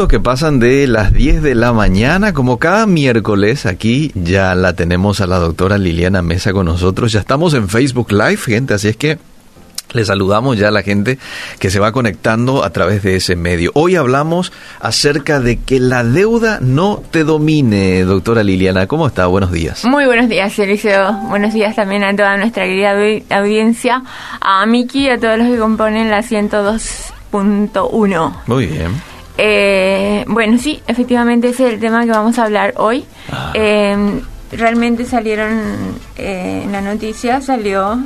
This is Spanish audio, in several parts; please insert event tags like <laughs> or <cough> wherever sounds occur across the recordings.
minutos que pasan de las 10 de la mañana, como cada miércoles, aquí ya la tenemos a la doctora Liliana Mesa con nosotros. Ya estamos en Facebook Live, gente, así es que le saludamos ya a la gente que se va conectando a través de ese medio. Hoy hablamos acerca de que la deuda no te domine, doctora Liliana. ¿Cómo está? Buenos días. Muy buenos días, Eliseo. Buenos días también a toda nuestra querida audiencia, a Miki y a todos los que componen la 102.1. Muy bien. Eh, bueno, sí, efectivamente ese es el tema que vamos a hablar hoy. Ah. Eh, realmente salieron eh, en la noticia, salió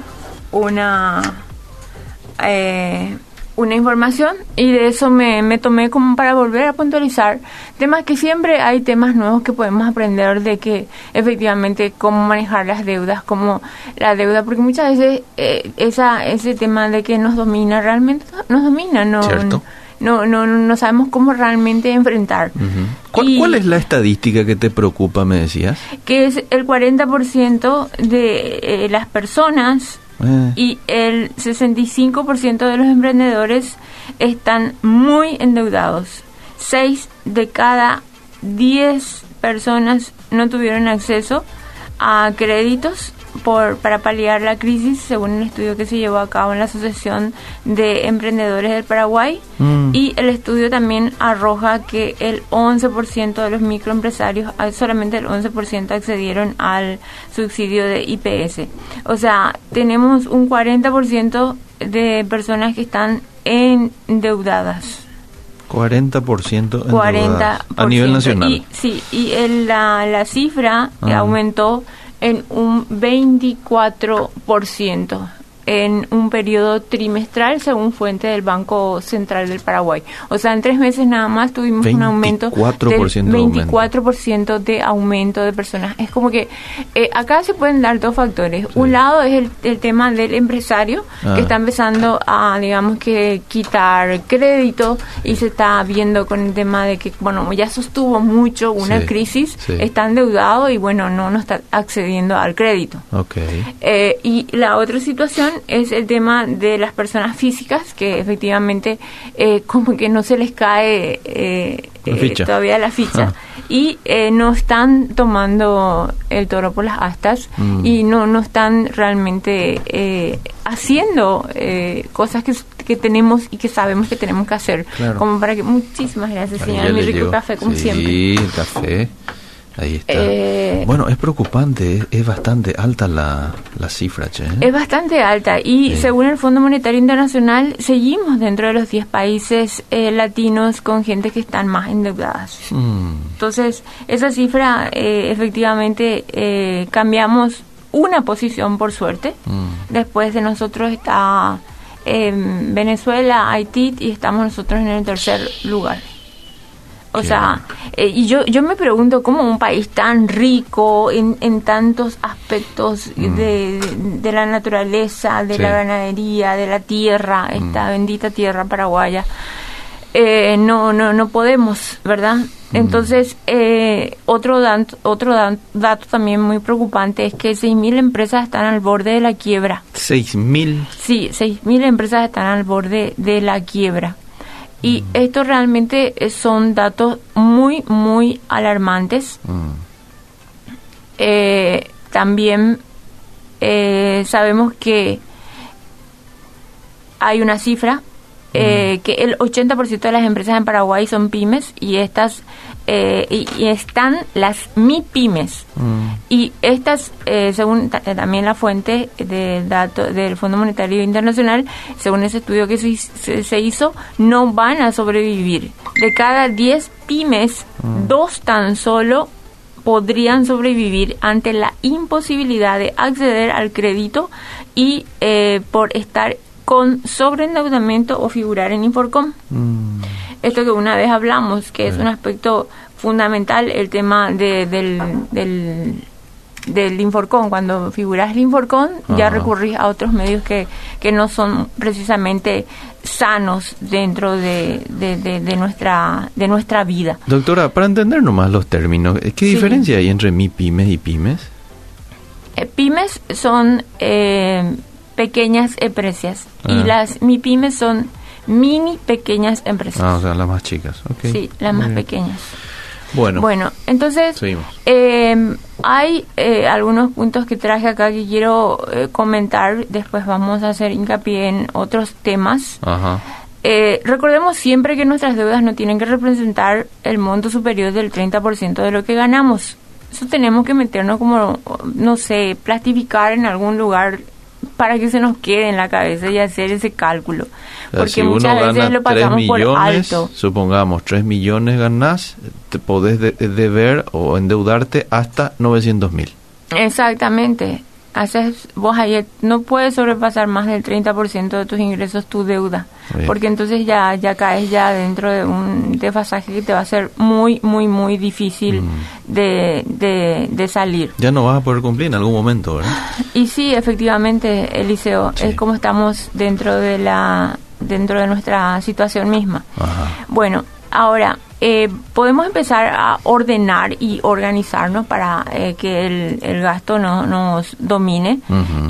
una eh, una información y de eso me, me, tomé como para volver a puntualizar temas que siempre hay temas nuevos que podemos aprender de que efectivamente cómo manejar las deudas, cómo la deuda, porque muchas veces eh, esa, ese tema de que nos domina realmente nos domina, no, no, no, no, sabemos cómo realmente enfrentar. ¿Cuál, es la estadística que te preocupa, me decías? Que es el 40% de eh, las personas eh. Y el 65% de los emprendedores están muy endeudados. 6 de cada 10 personas no tuvieron acceso a créditos por, para paliar la crisis, según un estudio que se llevó a cabo en la Asociación de Emprendedores del Paraguay. Mm. Y el estudio también arroja que el 11% de los microempresarios, ah, solamente el 11% accedieron al subsidio de IPS. O sea, tenemos un 40% de personas que están endeudadas. 40%, 40 a nivel nacional. Y, sí, y la, la cifra ah. aumentó en un 24% en un periodo trimestral según fuente del Banco Central del Paraguay. O sea, en tres meses nada más tuvimos un aumento del 24% de aumento de personas. Es como que eh, acá se pueden dar dos factores. Un lado es el, tema del empresario que ah. está empezando a, digamos que, quitar crédito y se está viendo con el tema de que, bueno, ya sostuvo mucho una crisis, está endeudado y, bueno, no, no está accediendo al crédito. Okay. Eh, y la otra situación es el tema de las personas físicas, que efectivamente eh, como que no se les cae eh, eh, todavía la ficha. Ah. Y no están tomando el toro por las astas mm. y no, no están realmente haciendo cosas que, que, tenemos y que sabemos que tenemos que hacer. Como para que... Muchísimas gracias, señora. Mi rico café, como siempre. Sí, café. Ahí está. Eh, bueno, es preocupante, es, bastante alta la, la cifra, che. ¿eh? Es bastante alta y según el Fondo Monetario Internacional seguimos dentro de los 10 países eh, latinos con gente que están más endeudadas. Mm. Entonces, esa cifra efectivamente cambiamos una posición por suerte. Mm. Después de nosotros está Venezuela, Haití y estamos nosotros en el tercer lugar. O sea, eh, y yo, yo me pregunto cómo un país tan rico en, en tantos aspectos mm. de, de, la naturaleza, de la ganadería, de la tierra, mm. esta bendita tierra paraguaya, eh, no, no, no podemos, ¿verdad? Mm. Entonces, eh, otro, dato, otro dato también muy preocupante es que 6.000 empresas están al borde de la quiebra. ¿6.000? Sí, 6.000 empresas están al borde de la quiebra. Y mm. estos realmente eh, son datos muy, muy alarmantes. Mm. Eh, también eh, sabemos que hay una cifra mm. que el 80% de las empresas en Paraguay son pymes y estas eh, y, están las MIPIMES. Mm. Y estas, eh, según eh, también la fuente de datos del Fondo Monetario Internacional, según ese estudio que se, hizo, no van a sobrevivir. De cada 10 pymes, mm. dos tan solo podrían sobrevivir ante la imposibilidad de acceder al crédito y por estar con sobreendeudamiento o figurar en Inforcom. Mm esto que una vez hablamos, que es un aspecto fundamental, el tema de, del, del, del Inforcon. Cuando figuras el Inforcon, ya recurrís a otros medios que, que no son precisamente sanos dentro de, de, nuestra de nuestra vida. Doctora, para entender nomás los términos, ¿qué diferencia hay entre mi pymes y pymes? Eh, pymes son eh, pequeñas empresas y ah. las mi pymes son mini pequeñas empresas. Ah, o sea, las más chicas. Okay. Sí, las más pequeñas. Bueno, Bueno, entonces eh, hay eh, algunos puntos que traje acá que quiero eh, comentar. Después vamos a hacer hincapié en otros temas. ajá. Eh, recordemos siempre que nuestras deudas no tienen que representar el monto superior del 30% de lo que ganamos. Eso tenemos que meternos como, no sé, plastificar en algún lugar para que se nos quede en la cabeza y hacer ese cálculo. O sea, Porque si muchas uno veces gana lo 3 pasamos por millones, alto. supongamos 3 millones ganás, te podés de- deber o endeudarte hasta 900 mil. Exactamente. Haces, vos ahí no puedes sobrepasar más del 30% de tus ingresos tu deuda, Bien. porque entonces ya ya caes ya dentro de un desfasaje que te va a ser muy muy muy difícil Mm. de, de, de salir. Ya no vas a poder cumplir en algún momento, ¿verdad? Y sí, efectivamente, Eliseo, Sí. es como estamos dentro de la dentro de nuestra situación misma. Ajá. Bueno, ahora eh, podemos empezar a ordenar y organizarnos para eh, que el, el gasto no nos domine.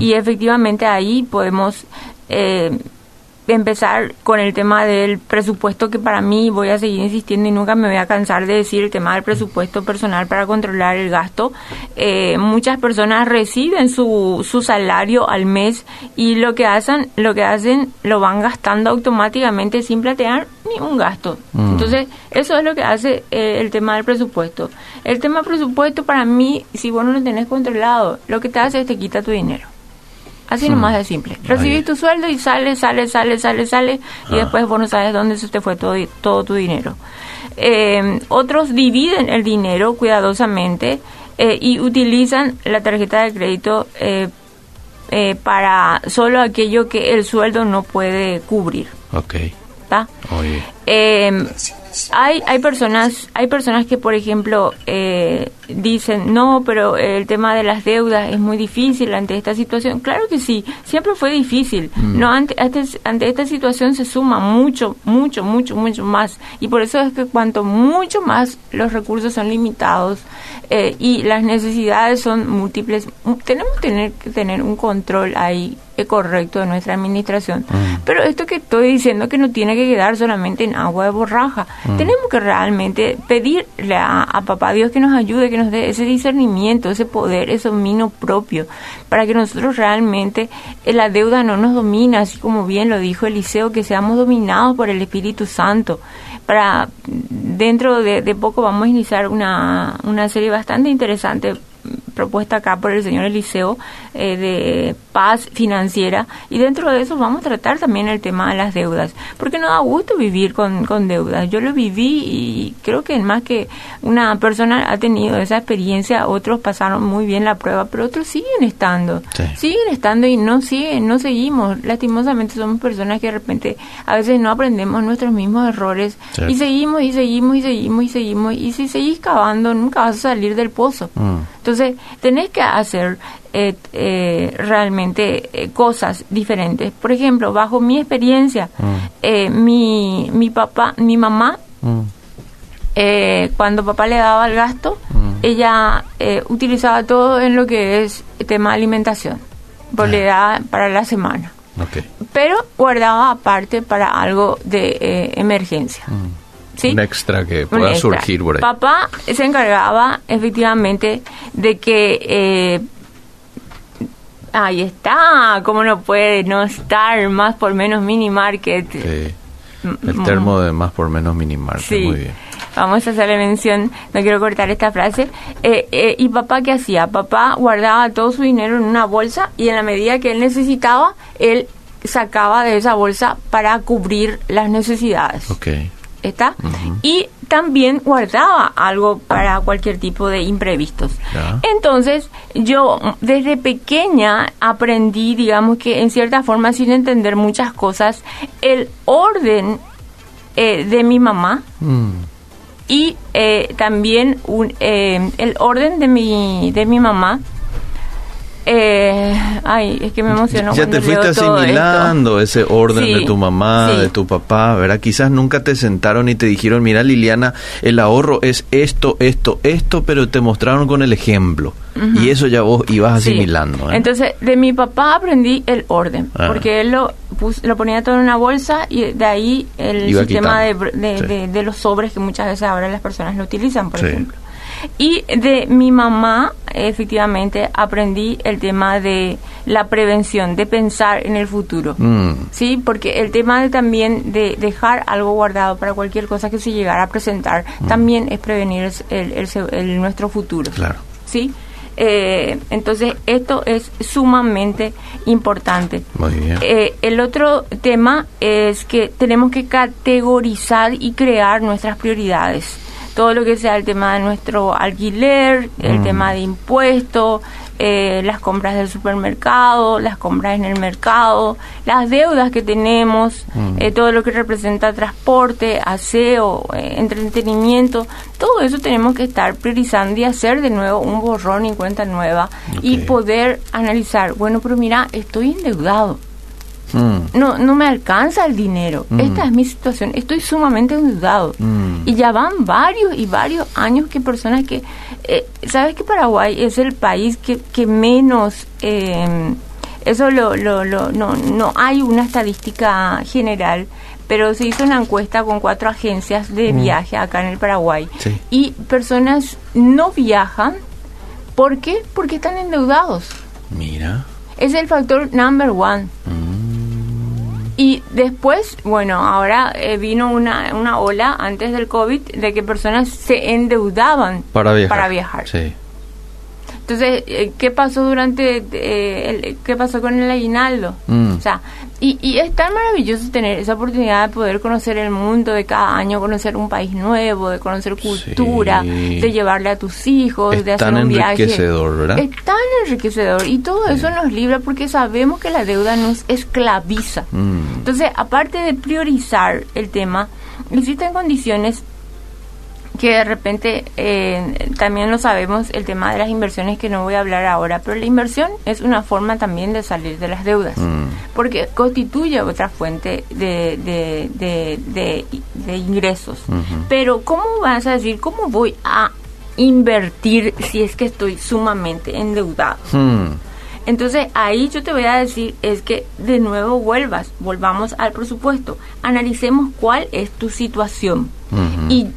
Y efectivamente ahí podemos eh, empezar con el tema del presupuesto que para mí voy a seguir insistiendo y nunca me voy a cansar de decir el tema del presupuesto personal para controlar el gasto. Eh, muchas personas reciben su, su salario al mes y lo que hacen, lo que hacen lo van gastando automáticamente sin plantear ni un gasto. Mm. Entonces, eso es lo que hace eh, el tema del presupuesto. El tema presupuesto para mí, si vos no lo tenés controlado, lo que te hace es te quita tu dinero. Así Mm. nomás de simple. Ahí. Recibís tu sueldo y sale, sale, sale, sale, sale, y Ah. después vos no sabes dónde se te fue todo, todo tu dinero. Eh, otros dividen el dinero cuidadosamente eh, y utilizan la tarjeta de crédito eh, eh, para solo aquello que el sueldo no puede cubrir. Ok. ¿está? Oye. Eh, hay hay personas hay personas que por ejemplo eh, dicen no pero el tema de las deudas es muy difícil ante esta situación claro que sí siempre fue difícil. No ante, ante ante esta situación se suma mucho mucho mucho mucho más. Y por eso es que cuanto mucho más los recursos son limitados eh, y las necesidades son múltiples mu- tenemos que tener que tener un control ahí eh, correcto de nuestra administración. Pero esto que estoy diciendo que no tiene que quedar solamente en agua de borraja. Tenemos que realmente pedirle a, a papá Dios que nos ayude que nos dé ese discernimiento ese poder ese dominio propio para que nosotros realmente eh, la deuda no nos domina así como bien lo dijo Eliseo que seamos dominados por el Espíritu Santo. Para dentro de, de poco vamos a iniciar una, una serie bastante interesante propuesta acá por el señor Eliseo eh, de paz financiera. Y dentro de eso vamos a tratar también el tema de las deudas. Porque no da gusto vivir con, con deudas. Yo lo viví y creo que más que una persona ha tenido esa experiencia otros pasaron muy bien la prueba pero otros siguen estando. Sí. siguen estando y no siguen no seguimos. Lastimosamente somos personas que de repente a veces no aprendemos nuestros mismos errores. Sí. y seguimos y seguimos y seguimos y seguimos. Y si seguís cavando nunca vas a salir del pozo. Mm. Entonces, tenés que hacer eh, eh, realmente eh, cosas diferentes. Por ejemplo, bajo mi experiencia, Mm. eh, mi, mi papá, mi mamá, Mm. eh, cuando papá le daba el gasto, Mm. ella eh, utilizaba todo en lo que es tema de alimentación, por le daba para la semana. Pero guardaba aparte para algo de emergencia. ¿Sí? Un extra que pueda extra. surgir por ahí. Papá se encargaba efectivamente de que... eh, ahí está, como no puede no estar más por menos mini market. Sí. Mm, El mm, termo de más por menos minimarte. Sí. Muy bien. Vamos a hacerle mención, no quiero cortar esta frase. Eh, eh, ¿Y papá qué hacía? Papá guardaba todo su dinero en una bolsa y en la medida que él necesitaba, él sacaba de esa bolsa para cubrir las necesidades. Ok. ¿Está? Y también guardaba algo para cualquier tipo de imprevistos. Entonces, yo desde pequeña aprendí, digamos que en cierta forma, sin entender muchas cosas, el orden eh, de mi mamá Mm. y eh, también un, eh, el orden de mi, de mi mamá Eh, ay, es que me emocionó. Ya te fuiste asimilando ese orden de tu mamá, de tu papá, ¿verdad? Quizás nunca te sentaron y te dijeron, mira Liliana, el ahorro es esto, esto, esto, pero te mostraron con el ejemplo. Y eso ya vos ibas asimilando. ¿eh? Entonces, de mi papá aprendí el orden, ah. porque él lo, lo ponía todo en una bolsa y de ahí el sistema de, de, los sobres que muchas veces ahora las personas lo utilizan, por ejemplo. Y de mi mamá, efectivamente, aprendí el tema de la prevención, de pensar en el futuro. Mm. Sí, porque el tema de también de dejar algo guardado para cualquier cosa que se llegara a presentar, mm. también es prevenir el, nuestro futuro. Claro. Sí. Eh, entonces, esto es sumamente importante. Muy bien. Eh, el otro tema es que tenemos que categorizar y crear nuestras prioridades todo lo que sea el tema de nuestro alquiler, el mm. tema de impuestos, eh, las compras del supermercado, las compras en el mercado, las deudas que tenemos, mm. eh, todo lo que representa transporte, aseo, eh, entretenimiento, todo eso tenemos que estar priorizando y hacer de nuevo un borrón y cuenta nueva y poder analizar, bueno, pero mira, estoy endeudado. Mm. No, no me alcanza el dinero. Mm. Esta es mi situación. Estoy sumamente endeudado. Mm. Y ya van varios y varios años que personas que... Eh, ¿Sabes que Paraguay es el país que, que menos... Eh, eso lo, lo, lo, no, no hay una estadística general, pero se hizo una encuesta con cuatro agencias de viaje acá en el Paraguay. Y personas no viajan. ¿Por qué? Porque están endeudados. Mira. Es el factor number one. Y después, bueno, ahora eh, vino una, una ola antes del COVID de que personas se endeudaban para viajar. Para viajar. Sí. Entonces, eh, ¿qué pasó durante, eh, el, qué pasó con el aguinaldo? Mm. O sea, y, y, es tan maravilloso tener esa oportunidad de poder conocer el mundo de cada año, conocer un país nuevo, de conocer cultura, de llevarle a tus hijos, de hacer un viaje. ¿verdad? Es tan enriquecedor y todo eso nos libra porque sabemos que la deuda nos esclaviza. Mm. Entonces, aparte de priorizar el tema, existen condiciones que de repente eh, también lo sabemos el tema de las inversiones que no voy a hablar ahora, pero la inversión es una forma también de salir de las deudas, mm. porque constituye otra fuente de, de, de, ingresos. Pero ¿cómo vas a decir, cómo voy a invertir si es que estoy sumamente endeudado? Mm. Entonces ahí yo te voy a decir es que de nuevo vuelvas, volvamos al presupuesto, analicemos cuál es tu situación y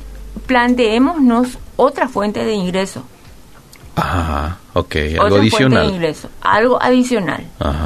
planteémonos otra fuente de ingreso. Ajá, ok, algo adicional. Fuente de ingreso, algo adicional.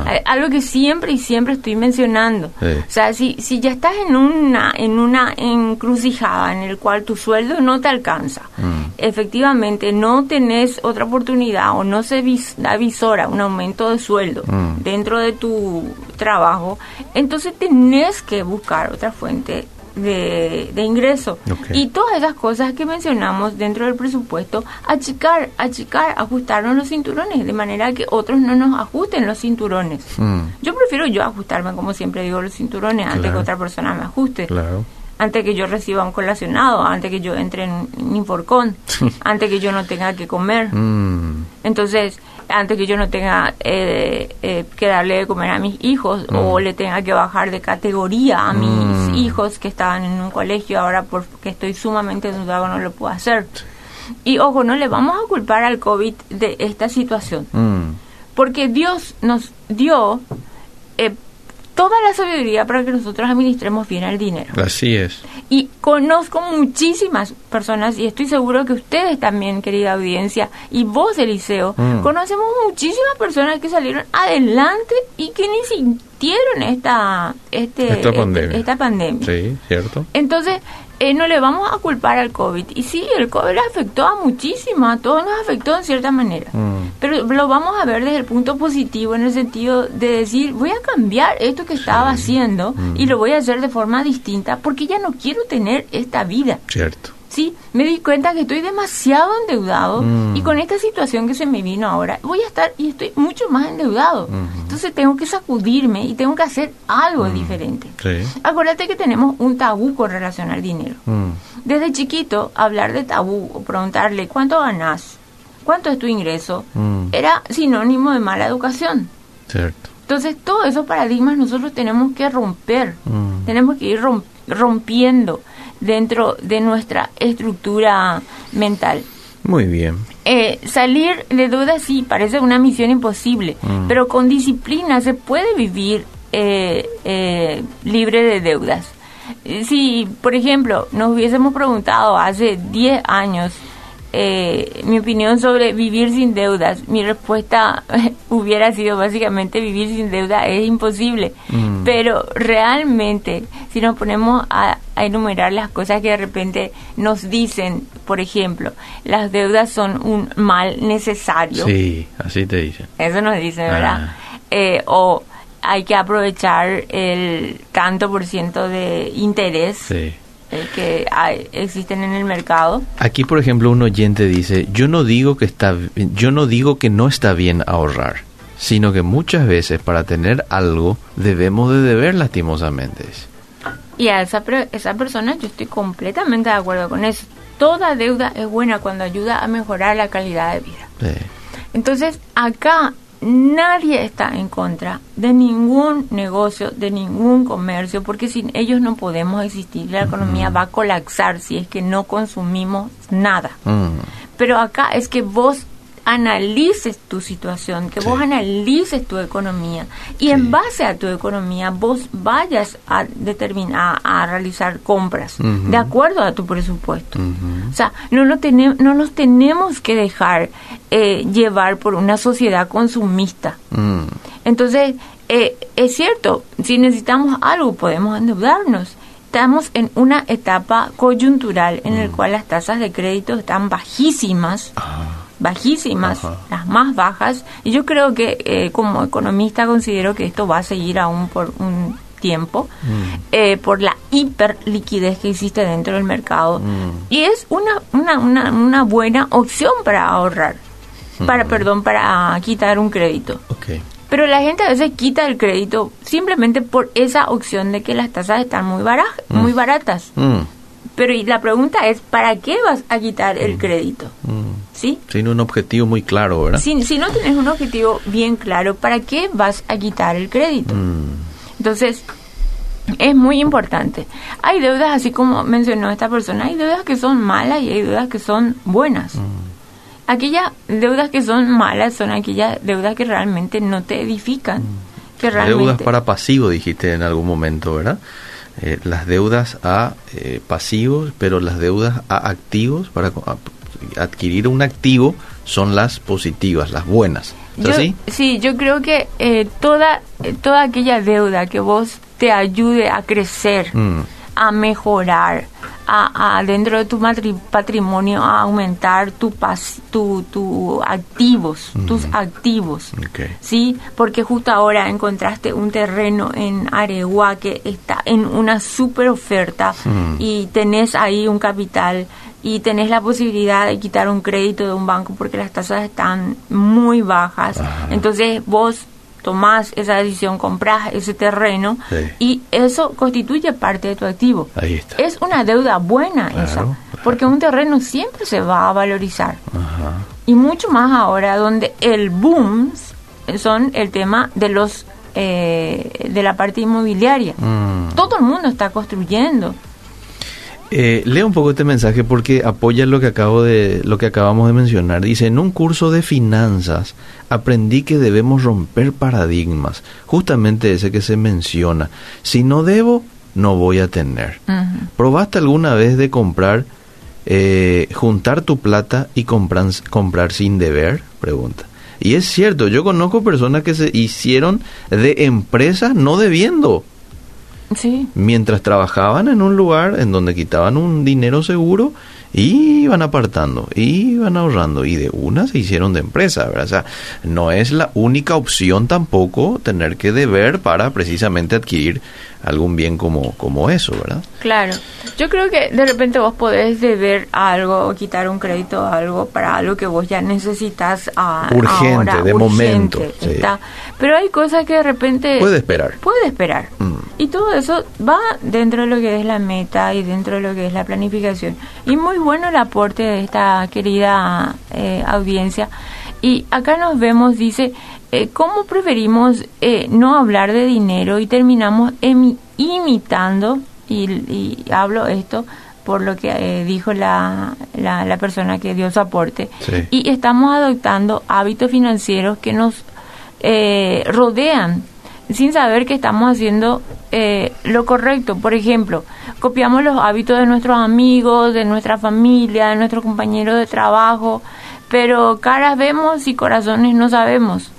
Eh, algo que siempre y siempre estoy mencionando. O sea, si, si ya estás en una, en una encrucijada en el cual tu sueldo no te alcanza, mm. efectivamente no tenés otra oportunidad o no se avisora un aumento de sueldo mm. dentro de tu trabajo, entonces tenés que buscar otra fuente de, de ingreso. Y todas esas cosas que mencionamos dentro del presupuesto, achicar, achicar, ajustarnos los cinturones, de manera que otros no nos ajusten los cinturones. Mm. Yo prefiero yo ajustarme, como siempre digo, los cinturones antes que otra persona me ajuste. Antes que yo reciba un colacionado, antes que yo entre en, Inforcón, antes que yo no tenga que comer. Mm. Entonces, antes que yo no tenga eh, eh, que darle de comer a mis hijos o mm. le tenga que bajar de categoría a mis mm. hijos que estaban en un colegio, ahora porque estoy sumamente endeudado no lo puedo hacer. Y ojo, no le vamos a culpar al COVID de esta situación, porque Dios nos dio eh, toda la sabiduría para que nosotros administremos bien el dinero. Así es. Y conozco muchísimas personas, y estoy seguro que ustedes también, querida audiencia, y vos, Eliseo, mm. conocemos muchísimas personas que salieron adelante y que ni sintieron esta, este, esta, este, esta pandemia. Sí, cierto. Entonces, eh, no le vamos a culpar al COVID. Y sí, el COVID afectó a muchísimas, a todos nos afectó en cierta manera. Mm. Pero lo vamos a ver desde el punto positivo, en el sentido de decir, voy a cambiar esto que estaba haciendo mm. y lo voy a hacer de forma distinta porque ya no quiero tener esta vida. Cierto. Sí, me di cuenta que estoy demasiado endeudado mm. y con esta situación que se me vino ahora, voy a estar y estoy mucho más endeudado. Entonces tengo que sacudirme y tengo que hacer algo mm. diferente. Acuérdate que tenemos un tabú con relación al dinero. Mm. Desde chiquito, hablar de tabú o preguntarle, ¿cuánto ganas? cuánto es tu ingreso, mm. era sinónimo de mala educación. Cierto. Entonces, todos esos paradigmas nosotros tenemos que romper, mm. tenemos que ir rompiendo dentro de nuestra estructura mental. Muy bien. Eh, salir de dudas sí, parece una misión imposible, mm. pero con disciplina se puede vivir eh, eh, libre de deudas. Si, por ejemplo, nos hubiésemos preguntado hace 10 años eh, mi opinión sobre vivir sin deudas, mi respuesta <laughs> hubiera sido básicamente vivir sin deuda es imposible. Mm. Pero realmente, si nos ponemos a, enumerar las cosas que de repente nos dicen, por ejemplo, las deudas son un mal necesario. Sí, así te dicen. Eso nos dicen, ¿verdad? Ah. Eh, o hay que aprovechar el tanto por ciento de interés. Sí que hay, existen en el mercado. Aquí, por ejemplo, un oyente dice, yo no digo que está, yo no digo que no está bien ahorrar, sino que muchas veces para tener algo debemos de deber lastimosamente. Y a esa, esa persona yo estoy completamente de acuerdo con eso. Toda deuda es buena cuando ayuda a mejorar la calidad de vida. Entonces, acá nadie está en contra de ningún negocio, de ningún comercio, porque sin ellos no podemos existir. La economía va a colapsar si es que no consumimos nada. Mm. Pero acá es que vos analices tu situación, que vos analices tu economía y en base a tu economía vos vayas a determinar, a realizar compras de acuerdo a tu presupuesto. O sea, no, tenemos, no nos tenemos que dejar eh, llevar por una sociedad consumista. Mm. Entonces, eh, es cierto, si necesitamos algo podemos endeudarnos. Estamos en una etapa coyuntural en la mm. cual las tasas de crédito están bajísimas. Ah bajísimas, las más bajas, y yo creo que eh, como economista considero que esto va a seguir aún por un tiempo mm. eh, por la hiperliquidez que existe dentro del mercado mm. y es una, una, una, una, buena opción para ahorrar para mm. perdón para quitar un crédito pero la gente a veces quita el crédito simplemente por esa opción de que las tasas están muy, muy baratas pero y la pregunta es, ¿para qué vas a quitar el mm. crédito? Mm. ¿Sí? Sin un objetivo muy claro, ¿verdad? Si, si no tienes un objetivo bien claro, ¿para qué vas a quitar el crédito? Mm. Entonces, es muy importante. Hay deudas, así como mencionó esta persona, hay deudas que son malas y hay deudas que son buenas. Aquellas deudas que son malas son aquellas deudas que realmente no te edifican. Que realmente... Deudas para pasivo, dijiste en algún momento, ¿verdad? Eh, las deudas a eh, pasivos, pero las deudas a activos, para adquirir un activo, son las positivas, las buenas. Sí, yo creo que eh, toda, toda aquella deuda que vos te ayude a crecer, mm. A mejorar, a, dentro de tu patrimonio a aumentar tu, tu, tu activos, tus activos, ¿sí? Porque justo ahora encontraste un terreno en Aregua que está en una super oferta y tenés ahí un capital y tenés la posibilidad de quitar un crédito de un banco porque las tasas están muy bajas. Entonces vos tomás esa decisión, compras ese terreno y eso constituye parte de tu activo. Es una deuda buena esa, porque un terreno siempre se va a valorizar. Y mucho más ahora donde el boom son el tema de los eh, de la parte inmobiliaria. Mm. Todo el mundo está construyendo. Eh, leo un poco este mensaje porque apoya lo que acabo de lo que acabamos de mencionar. Dice, en un curso de finanzas aprendí que debemos romper paradigmas, justamente ese que se menciona. Si no debo, no voy a tener. ¿Probaste alguna vez de comprar, eh, juntar tu plata y comprar, comprar sin deber? Pregunta. Y es cierto, yo conozco personas que se hicieron de empresas no debiendo. Mientras trabajaban en un lugar en donde quitaban un dinero seguro y iban apartando, iban ahorrando y de una se hicieron de empresa, ¿verdad? O sea, no es la única opción tampoco tener que deber para precisamente adquirir algún bien como, como eso, ¿verdad? Claro. Yo creo que de repente vos podés deber algo o quitar un crédito o algo para algo que vos ya necesitas a, urgente, de momento. Pero hay cosas que de repente... Puede esperar. Puede esperar. Mm. Y todo eso va dentro de lo que es la meta y dentro de lo que es la planificación. Y muy bueno el aporte de esta querida eh, audiencia. Y acá nos vemos, dice, eh, ¿cómo preferimos eh, no hablar de dinero y terminamos imitando, y, hablo esto por lo que dijo la, la, persona que dio su aporte, y estamos adoptando hábitos financieros que nos rodean sin saber que estamos haciendo eh, lo correcto. Por ejemplo, copiamos los hábitos de nuestros amigos, de nuestra familia, de nuestros compañeros de trabajo, pero caras vemos y corazones no sabemos.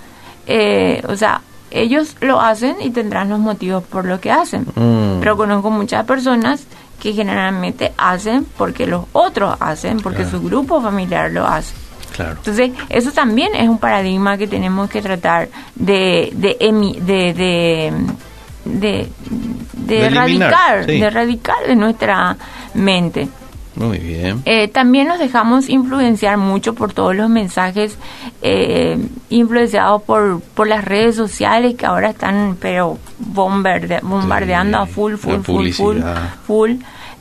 Eh, o sea, ellos lo hacen y tendrán los motivos por lo que hacen. Mm. Pero conozco muchas personas que generalmente hacen porque los otros hacen, porque su grupo familiar lo hace. Entonces, eso también es un paradigma que tenemos que tratar de, de, de, de, de, erradicar, de erradicar de nuestra mente. Muy bien. Eh, también nos dejamos influenciar mucho por todos los mensajes eh, influenciados por, por las redes sociales que ahora están pero bombardeando a full, full, full, full, full.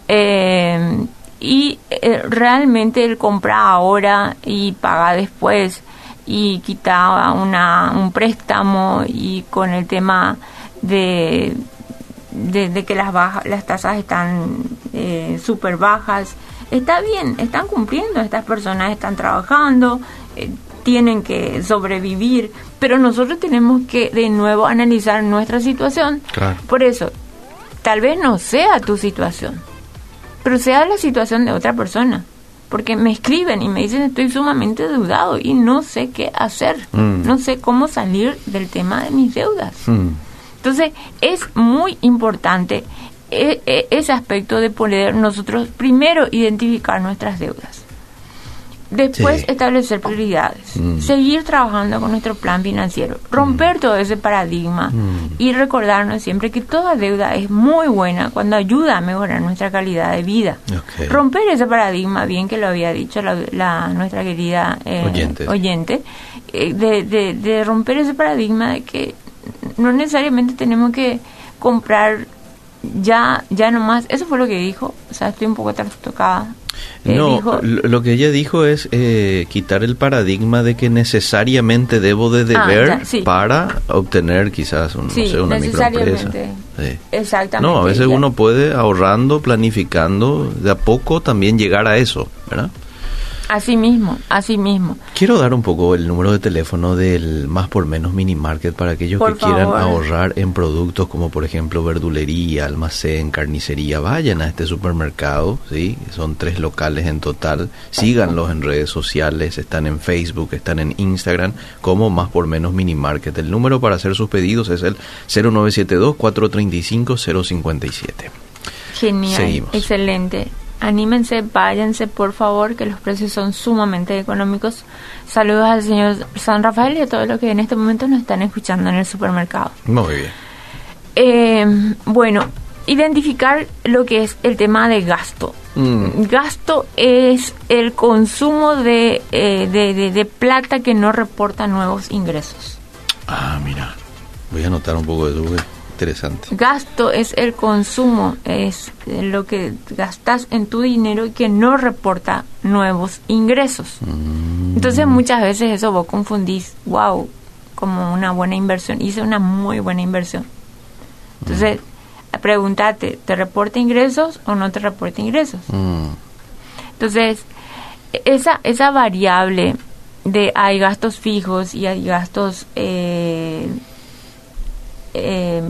Eh, y eh, realmente él compra ahora y paga después y quita una, un préstamo y con el tema de, de, que las, bajas, las tasas están eh, súper bajas. Está bien, están cumpliendo, estas personas están trabajando, eh, tienen que sobrevivir, pero nosotros tenemos que de nuevo analizar nuestra situación. Por eso, tal vez no sea tu situación pero sea la situación de otra persona. Porque me escriben y me dicen estoy sumamente deudado y no sé qué hacer, mm. no sé cómo salir del tema de mis deudas. Mm. Entonces es muy importante e, e, ese aspecto de poder nosotros primero identificar nuestras deudas. Después establecer prioridades, mm. seguir trabajando con nuestro plan financiero, romper mm. todo ese paradigma mm. y recordarnos siempre que toda deuda es muy buena cuando ayuda a mejorar nuestra calidad de vida. Romper ese paradigma, bien que lo había dicho la, nuestra querida eh, oyente, eh, de, de, de romper ese paradigma de que no necesariamente tenemos que comprar ya ya nomás eso fue lo que dijo o sea estoy un poco trastocada no, lo que ella dijo es eh, quitar el paradigma de que necesariamente debo de ah, deber para obtener quizás un, no sé, una microempresa. Exactamente. No, a veces uno puede ahorrando, planificando, de a poco también llegar a eso, ¿verdad? Así mismo, así mismo. Quiero dar un poco el número de teléfono del más por menos mini market para aquellos que quieran ahorrar en productos como por ejemplo verdulería, almacén, carnicería. Vayan a este supermercado, ¿sí? Son tres locales en total. Síganlos en redes sociales, están en Facebook, están en Instagram como más por menos mini market. El número para hacer sus pedidos es el 0972 435 057. Genial, excelente anímense, váyanse por favor, que los precios son sumamente económicos. Saludos al señor San Rafael y a todos los que en este momento nos están escuchando en el supermercado. Muy bien. Eh, bueno, identificar lo que es el tema de gasto. Mm. Gasto es el consumo de, eh, de, de, plata que no reporta nuevos ingresos. Ah, mira, voy a anotar un poco de eso. Gasto es el consumo, es lo que gastas en tu dinero y que no reporta nuevos ingresos. Mm. Entonces muchas veces eso vos confundís, wow, como una buena inversión. Hice una muy buena inversión. Entonces, mm. pregúntate, ¿te reporta ingresos o no te reporta ingresos? Mm. Entonces, esa, esa variable de hay gastos fijos y hay gastos eh, eh,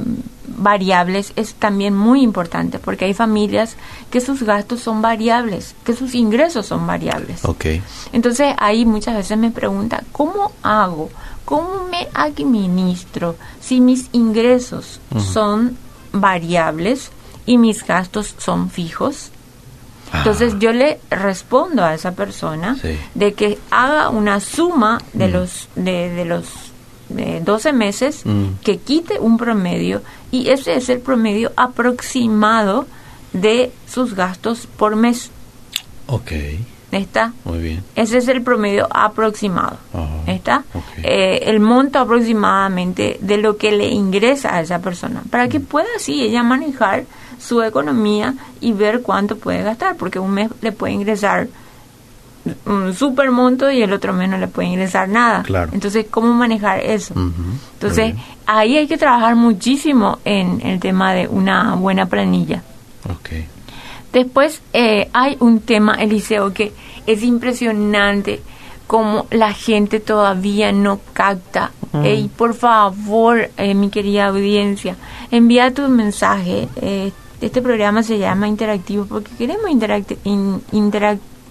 variables es también muy importante porque hay familias que sus gastos son variables, que sus ingresos son variables. Okay. Entonces ahí muchas veces me pregunta, ¿cómo hago? ¿Cómo me administro si mis ingresos son variables y mis gastos son fijos? Entonces ah. yo le respondo a esa persona de que haga una suma de los de, de los 12 meses mm. que quite un promedio y ese es el promedio aproximado de sus gastos por mes. Ok. ¿Está? Muy bien. Ese es el promedio aproximado. ¿Está? Eh, el monto aproximadamente de lo que le ingresa a esa persona. Para que pueda así ella manejar su economía y ver cuánto puede gastar. Porque un mes le puede ingresar un super monto y el otro mes no le puede ingresar nada. Claro. Entonces, ¿cómo manejar eso? Entonces, ahí hay que trabajar muchísimo en el tema de una buena planilla. Después eh, hay un tema, Eliseo, que es impresionante como la gente todavía no capta. Ey, por favor, eh, mi querida audiencia, envía tu mensaje. Eh, este programa se llama Interactivo porque queremos interacti- in-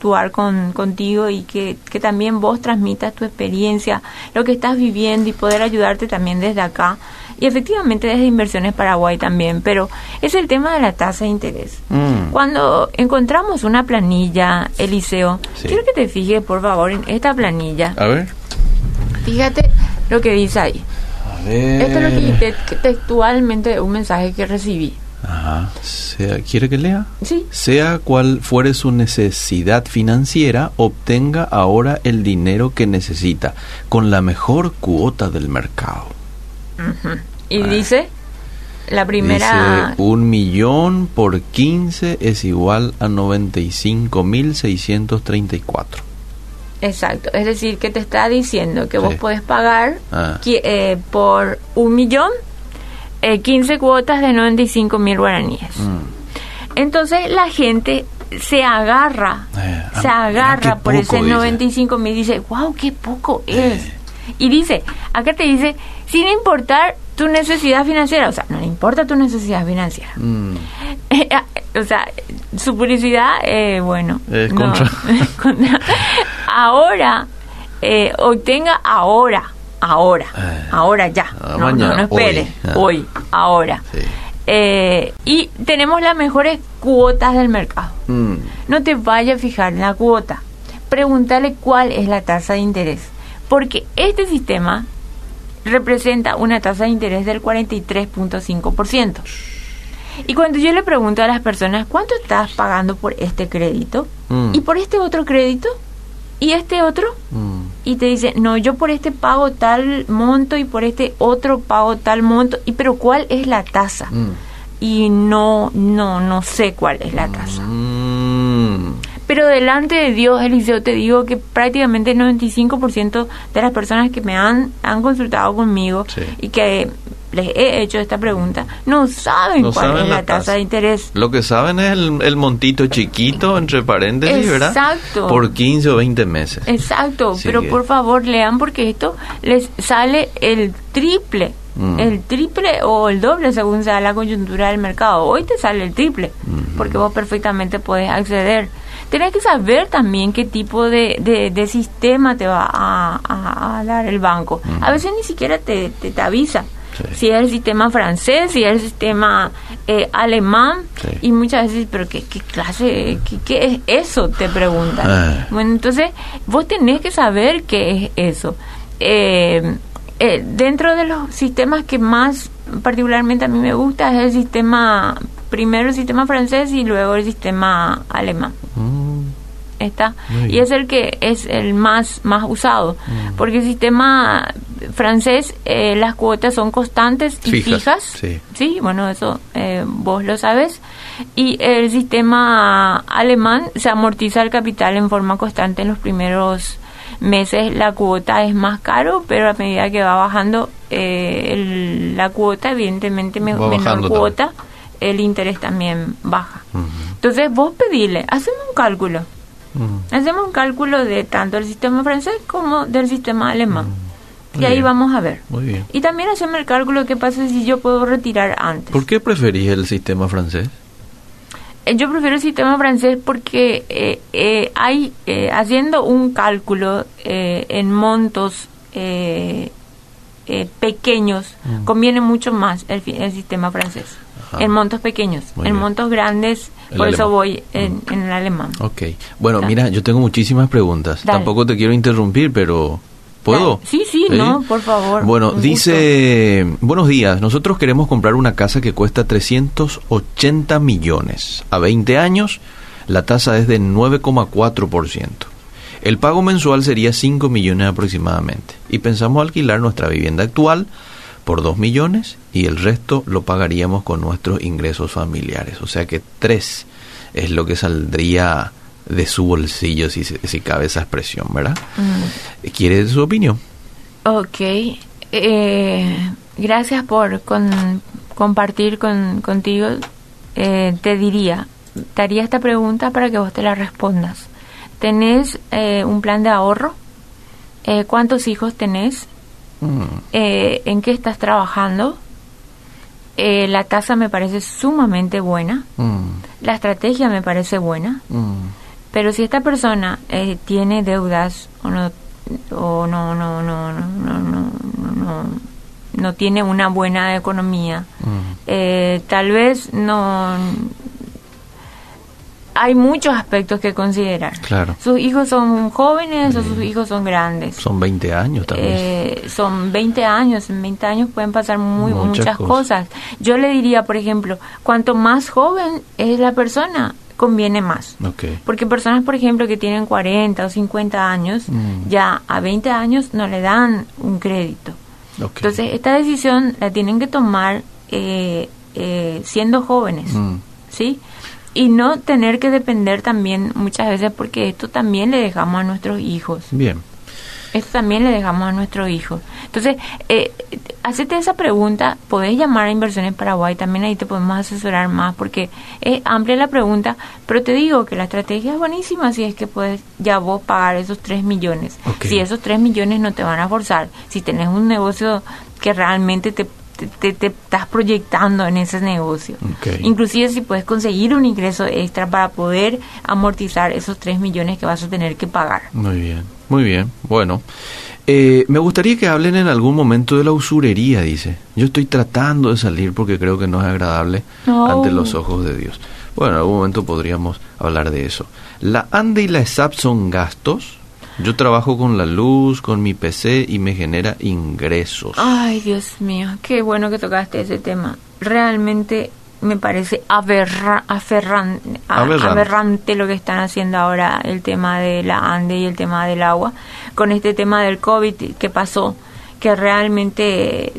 interactuar con, contigo y que, que también vos transmitas tu experiencia, lo que estás viviendo y poder ayudarte también desde acá. Y efectivamente desde Inversiones Paraguay también, pero es el tema de la tasa de interés. Mm. Cuando encontramos una planilla, Eliseo, Sí. quiero que te fijes, por favor, en esta planilla. A ver. Fíjate lo que dice ahí. A ver. Esto es lo que textualmente un mensaje que recibí. Ajá. Sea- ¿Quiere que lea? Sí, Sea cual fuere su necesidad financiera, obtenga ahora el dinero que necesita con la mejor cuota del mercado. y dice la primera... Dice, un millón por 15 es igual a 95.634. Exacto, es decir, que te está diciendo que vos Sí. podés pagar Ah. eh, por un millón eh, 15 cuotas de 95 mil guaraníes. Mm. Entonces la gente se agarra, Eh, ah, se agarra por poco, ese dice. 95 mil, dice, wow, qué poco es. Y dice, acá te dice, sin importar tu necesidad financiera, o sea, no le importa tu necesidad financiera. Mm. <laughs> o sea, su publicidad, eh, bueno, Es no, contra. <laughs> contra- ahora, eh, obtenga ahora, ahora, Eh, ahora ya, ah, no, no, mañana, no espere, hoy, ah. hoy, ahora. Sí. Eh, y tenemos las mejores cuotas del mercado. Mm. No te vayas a fijar en la cuota. Pregúntale cuál es la tasa de interés. Porque este sistema representa una tasa de interés del 43.5%. Y cuando yo le pregunto a las personas, ¿cuánto estás pagando por este crédito? Mm. ¿Y por este otro crédito? ¿Y este otro? Mm. Y te dice, no, yo por este pago tal monto y por este otro pago tal monto. ¿Y pero cuál es la tasa? Mm. Y no, no, no sé cuál es la tasa. Mm. Pero delante de Dios, Eliseo, te digo que prácticamente el 95% de las personas que me han, han consultado conmigo Sí. y que les he hecho esta pregunta, no saben No cuál saben es la la tasa, tasa. de interés. Lo que saben es el, el montito chiquito, entre paréntesis, ¿verdad? Exacto. Por 15 o 20 meses. Exacto, Así pero que- por favor lean porque esto les sale el triple, Mm. el triple o el doble según sea la coyuntura del mercado. Hoy te sale el triple porque vos perfectamente podés acceder. Tenés que saber también qué tipo de, de, de sistema te va a, a- a dar el banco. A veces ni siquiera te, te, te avisa. Sí. Si es el sistema francés, si es el sistema eh, alemán, Sí. y muchas veces, pero ¿qué, qué clase, qué, qué es eso? Te preguntan. Ah. Bueno, entonces vos tenés que saber qué es eso. Eh, eh, dentro de los sistemas que más particularmente a mí me gusta es el sistema, primero el sistema francés y luego el sistema alemán. Mm. Está. Y es el que es el más, más usado. Mm. Porque el sistema francés, eh, las cuotas son constantes y Fijas, fijas. sí. bueno, eso eh, vos lo sabes. Y el sistema alemán se amortiza el capital en forma constante en los primeros meses. La cuota es más caro, pero a medida que va bajando eh, el- la cuota, evidentemente me- menor cuota, el interés también baja. Ujú. Entonces vos pedile, hacemos un cálculo. Mm. Hacemos un cálculo de tanto el sistema francés como del sistema alemán. Mm. Y ahí vamos a ver. Muy bien. Y también hacemos el cálculo de qué pasa si yo puedo retirar antes. ¿Por qué preferís el sistema francés? Eh, Yo prefiero el sistema francés porque eh, eh, hay, eh, haciendo un cálculo eh, en montos eh, pequeños, Mm. conviene mucho más el, sistema francés. Ajá. En montos pequeños. Muy en bien. montos grandes, El por eso voy en, en el alemán. Ok. Bueno, mira, yo tengo muchísimas preguntas. Dale. Tampoco te quiero interrumpir, pero ¿puedo? Sí, sí, no, por favor. Bueno, dice, buenos días, nosotros queremos comprar una casa que cuesta 380 millones. A 20 años, La tasa es de 9,4%. El pago mensual sería 5 millones aproximadamente. Y pensamos alquilar nuestra vivienda actual por 2 millones y el resto lo pagaríamos con nuestros ingresos familiares. O sea que 3 es lo que saldría de su bolsillo, si, si cabe esa expresión, ¿verdad? Mm. ¿Quiere su opinión? Ok. Eh, gracias por compartir con, contigo. Eh, te diría, te haría esta pregunta para que vos te la respondas. ¿Tenés eh, un plan de ahorro? ¿Cuántos hijos tenés? Mm. ¿En qué estás trabajando? la tasa me parece sumamente buena. Mm. La estrategia me parece buena. Pero si esta persona tiene deudas o no o no no no no no no no, no tiene una buena economía eh, tal vez no hay muchos aspectos que considerar. Claro. Sus hijos son jóvenes o sus hijos son grandes. Son 20 años también. Eh, son 20 años. En 20 años pueden pasar muy, muchas, cosas. Yo le diría, por ejemplo, cuanto más joven es la persona, conviene más. Porque personas, por ejemplo, que tienen 40 o 50 años, mm. ya a 20 años no le dan un crédito. Entonces, esta decisión la tienen que tomar eh, eh, siendo jóvenes, mm. ¿sí? Y no tener que depender también muchas veces porque esto también le dejamos a nuestros hijos. Bien. Esto también le dejamos a nuestros hijos. Entonces, eh, hacete esa pregunta, podés llamar a Inversiones Paraguay, también ahí te podemos asesorar más porque es amplia la pregunta, pero te digo que la estrategia es buenísima si es que puedes ya vos pagar esos 3 millones. Si esos 3 millones no te van a forzar, si tenés un negocio que realmente te te, estás proyectando en ese negocio. Inclusive si puedes conseguir un ingreso extra para poder amortizar esos 3 millones que vas a tener que pagar. Muy bien, muy bien. Bueno, eh, me gustaría que hablen en algún momento de la usurería, dice. Yo estoy tratando de salir porque creo que no es agradable ante los ojos de Dios. Bueno, en algún momento podríamos hablar de eso. La ANDE y la ESAP son gastos. Yo trabajo con la luz, con mi PC y me genera ingresos. Ay, Dios mío, qué bueno que tocaste ese tema. Realmente me parece aberra, aberrante lo que están haciendo ahora el tema de la ANDE y el tema del agua, con este tema del COVID que pasó, que realmente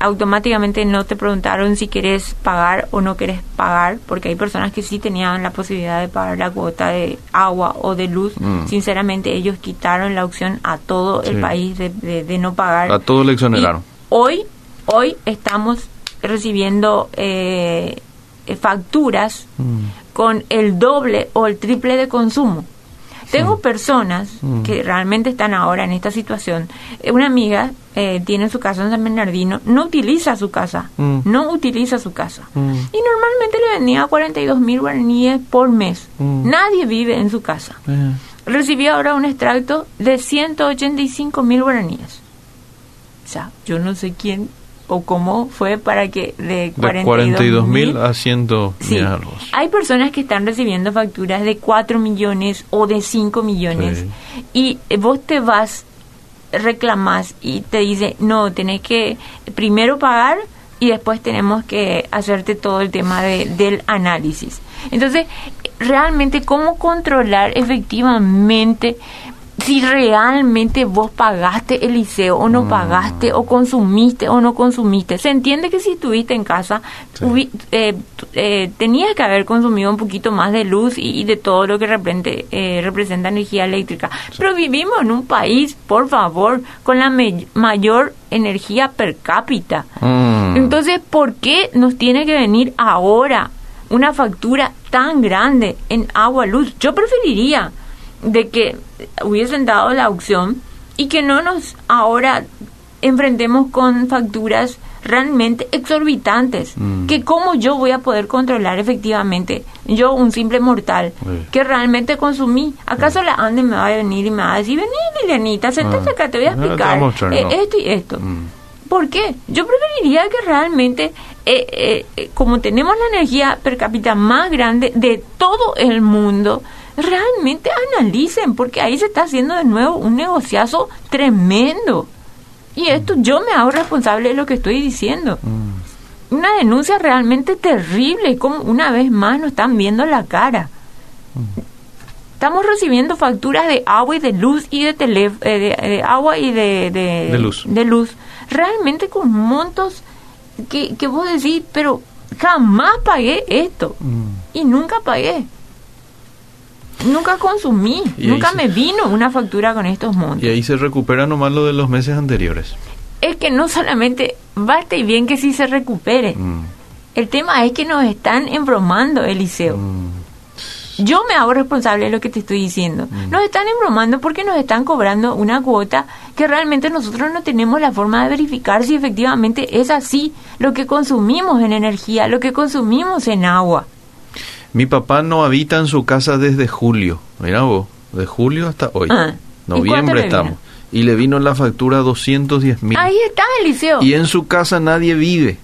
automáticamente no te preguntaron si querés pagar o no querés pagar, porque hay personas que sí tenían la posibilidad de pagar la cuota de agua o de luz. Mm. Sinceramente, ellos quitaron la opción a todo el país de, de, no pagar. A todo le exoneraron. hoy, hoy estamos recibiendo eh, facturas mm. con el doble o el triple de consumo. Tengo personas mm. que realmente están ahora en esta situación. Eh, una amiga eh, tiene su casa en San Bernardino, no utiliza su casa, mm. no utiliza su casa. Y normalmente le vendía 42 mil guaraníes por mes. Nadie vive en su casa. Recibió ahora un extracto de 185 mil guaraníes. O sea, yo no sé quién o cómo fue para que de 42 mil a 100 sí. Hay personas que están recibiendo facturas de 4 millones o de 5 millones y vos te vas, reclamas y te dice, no, tenés que primero pagar y después tenemos que hacerte todo el tema de, del análisis. Entonces, realmente, ¿cómo controlar efectivamente si realmente vos pagaste el liceo o no mm. pagaste o consumiste o no consumiste. Se entiende que si estuviste en casa eh, eh, tenías que haber consumido un poquito más de luz y, de todo lo que representa, eh, representa energía eléctrica. Pero vivimos en un país, por favor, con la mayor energía per cápita. Mm. Entonces, ¿por qué nos tiene que venir ahora una factura tan grande en agua luz? Yo preferiría de que hubiesen dado la opción y que no nos ahora enfrentemos con facturas realmente exorbitantes, mm. que cómo yo voy a poder controlar efectivamente, yo un simple mortal, que realmente consumí. ¿Acaso la ANDE me va a venir y me va a decir, vení Lilianita, sentate ah. acá, te voy a explicar eh, esto y esto? Mm. ¿Por qué? Yo preferiría que realmente, eh, eh, como tenemos la energía per cápita más grande de todo el mundo, realmente analicen, porque ahí se está haciendo de nuevo un negociazo tremendo. Y esto yo me hago responsable de lo que estoy diciendo. Mm. Una denuncia realmente terrible, como una vez más nos están viendo la cara. Estamos recibiendo facturas de agua y de luz y de, tele, eh, de, agua y de, de, luz. de luz. Realmente con montos que, que vos decís, pero jamás pagué esto. Mm. Y nunca pagué. Nunca consumí, nunca me vino una factura con estos montos. Y ahí se recupera nomás lo de los meses anteriores. Es que no solamente basta y bien que sí se recupere. Mm. El tema es que nos están embromando, Eliseo. Mm. Yo me hago responsable de lo que te estoy diciendo. Mm. Nos están embromando porque nos están cobrando una cuota que realmente nosotros no tenemos la forma de verificar si efectivamente es así lo que consumimos en energía, lo que consumimos en agua. Mi papá no habita en su casa desde julio. Mira vos, de julio hasta hoy. Ah, Noviembre estamos. Y le vino la factura 210 mil. Ahí está, Eliseo. Y en su casa nadie vive.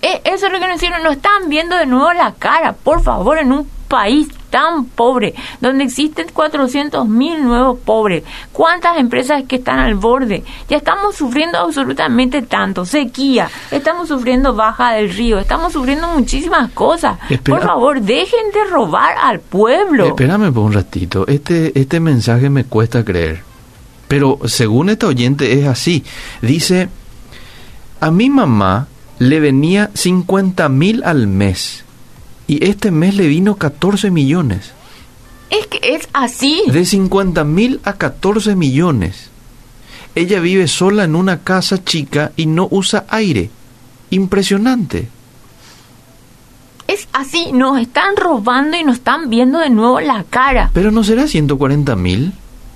Eh, eso es lo que nos hicieron. Nos están viendo de nuevo la cara. Por favor, en un país tan pobre, donde existen 400 mil nuevos pobres, cuántas empresas que están al borde, ya estamos sufriendo absolutamente tanto, sequía, estamos sufriendo baja del río, estamos sufriendo muchísimas cosas. por favor, dejen de robar al pueblo. Espérame por un ratito, este, este mensaje me cuesta creer, pero según este oyente es así, dice, a mi mamá le venía 50 mil al mes y este mes le vino 14 millones. Es que es así. De 50 mil a 14 millones. Ella vive sola en una casa chica y no usa aire. Impresionante. Es así, nos están robando y nos están viendo de nuevo la cara. Pero no será 140 mil.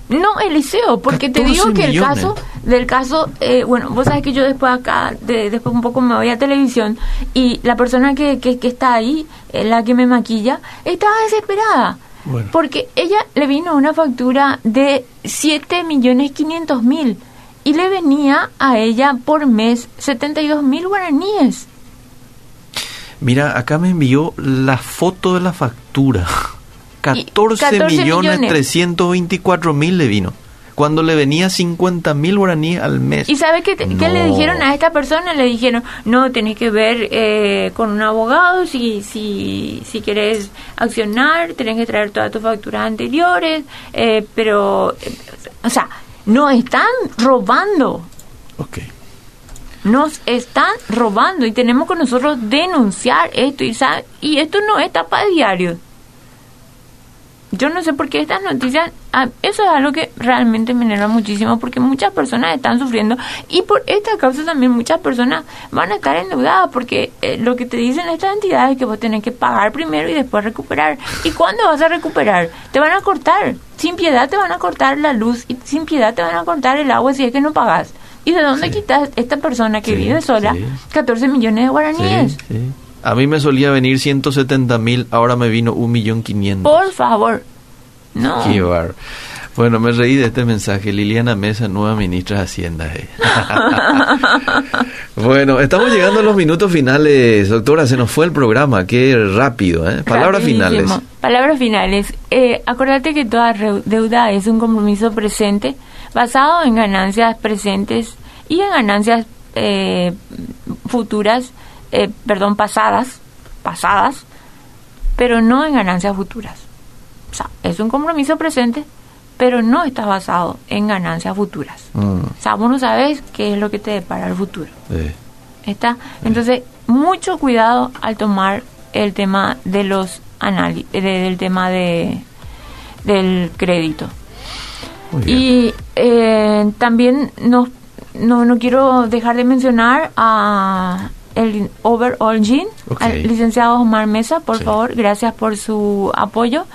No, Eliseo, porque te digo que el caso del caso, eh, bueno, vos sabes que yo después acá, de, después un poco me voy a televisión y la persona que, que, está ahí, eh, la que me maquilla, estaba desesperada. Porque ella le vino una factura de 7 millones 500 mil y le venía a ella por mes 72 mil guaraníes. Mira, acá me envió la foto de la factura. <laughs> 14, millones, 324 mil le vino. Cuando le venía 50 mil guaraníes al mes. ¿Y sabe qué, qué, le dijeron a esta persona? Le dijeron, no, tenés que ver eh, con un abogado si, si, si querés accionar, tenés que traer todas tus facturas anteriores, eh, pero, o sea, no están robando. Ok. Nos están robando y tenemos que nosotros denunciar esto y, y esto no es tapa de diario. Yo no sé por qué estas noticias, ah, eso es algo que realmente me enerva muchísimo porque muchas personas están sufriendo y por esta causa también muchas personas van a estar endeudadas porque eh, lo que te dicen estas entidades es que vos tenés que pagar primero y después recuperar. ¿Y cuándo vas a recuperar? Te van a cortar. Sin piedad te van a cortar la luz y sin piedad te van a cortar el agua si es que no pagas. ¿Y de dónde quitas esta persona que vive sola 14 millones de guaraníes? A mí me solía venir 170 mil, ahora me vino un millón quinientos. Por favor, no. Qué bar. Bueno, me reí de este mensaje. Liliana Mesa, nueva ministra de Hacienda. <laughs> bueno, estamos llegando a los minutos finales. Doctora, se nos fue el programa. Qué rápido. ¿eh? Palabras finales. Palabras finales. Eh, acordate que toda deuda es un compromiso presente basado en ganancias presentes y en ganancias eh, futuras eh, perdón, pasadas, pasadas, pero no en ganancias futuras. O sea, es un compromiso presente, pero no está basado en ganancias futuras. Mm. O sea, vos no sabes qué es lo que te depara el futuro. ¿Está? Entonces, mucho cuidado al tomar el tema de los análisis, del tema de del crédito. Y eh, también no, no quiero dejar de mencionar a el Overall Gym, al licenciado Omar Mesa, por favor, gracias por su apoyo.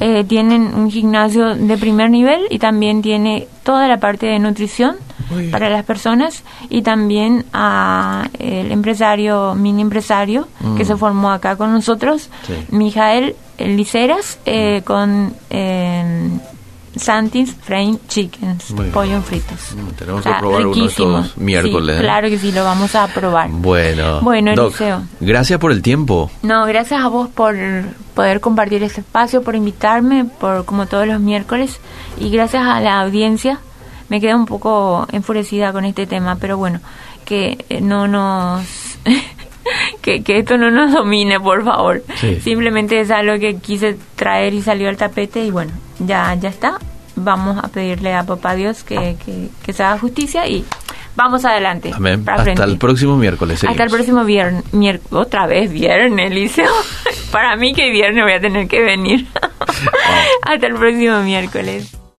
Eh, tienen un gimnasio de primer nivel y también tiene toda la parte de nutrición para las personas y también a el empresario, mini empresario que se formó acá con nosotros, Mijael Liceras, eh, con eh, Santis Frame Chickens, pollo fritos. Mm, tenemos que probar uno estos miércoles. ¿eh? Claro que sí, lo vamos a probar. Bueno, bueno Eliseo. Gracias por el tiempo. No, gracias a vos por poder compartir este espacio, por invitarme, por como todos los miércoles, y gracias a la audiencia. Me quedé un poco enfurecida con este tema, pero bueno, que eh, no nos <laughs> que, que esto no nos domine, por favor. Simplemente es algo que quise traer y salió al tapete y bueno, ya, ya está. Vamos a pedirle a papá Dios que, que, que se haga justicia y vamos adelante. Amén. Hasta el próximo miércoles. Hasta el próximo viernes. Otra vez viernes, Liceo. <laughs> Para mí que viernes voy a tener que venir. <laughs> Hasta el próximo miércoles.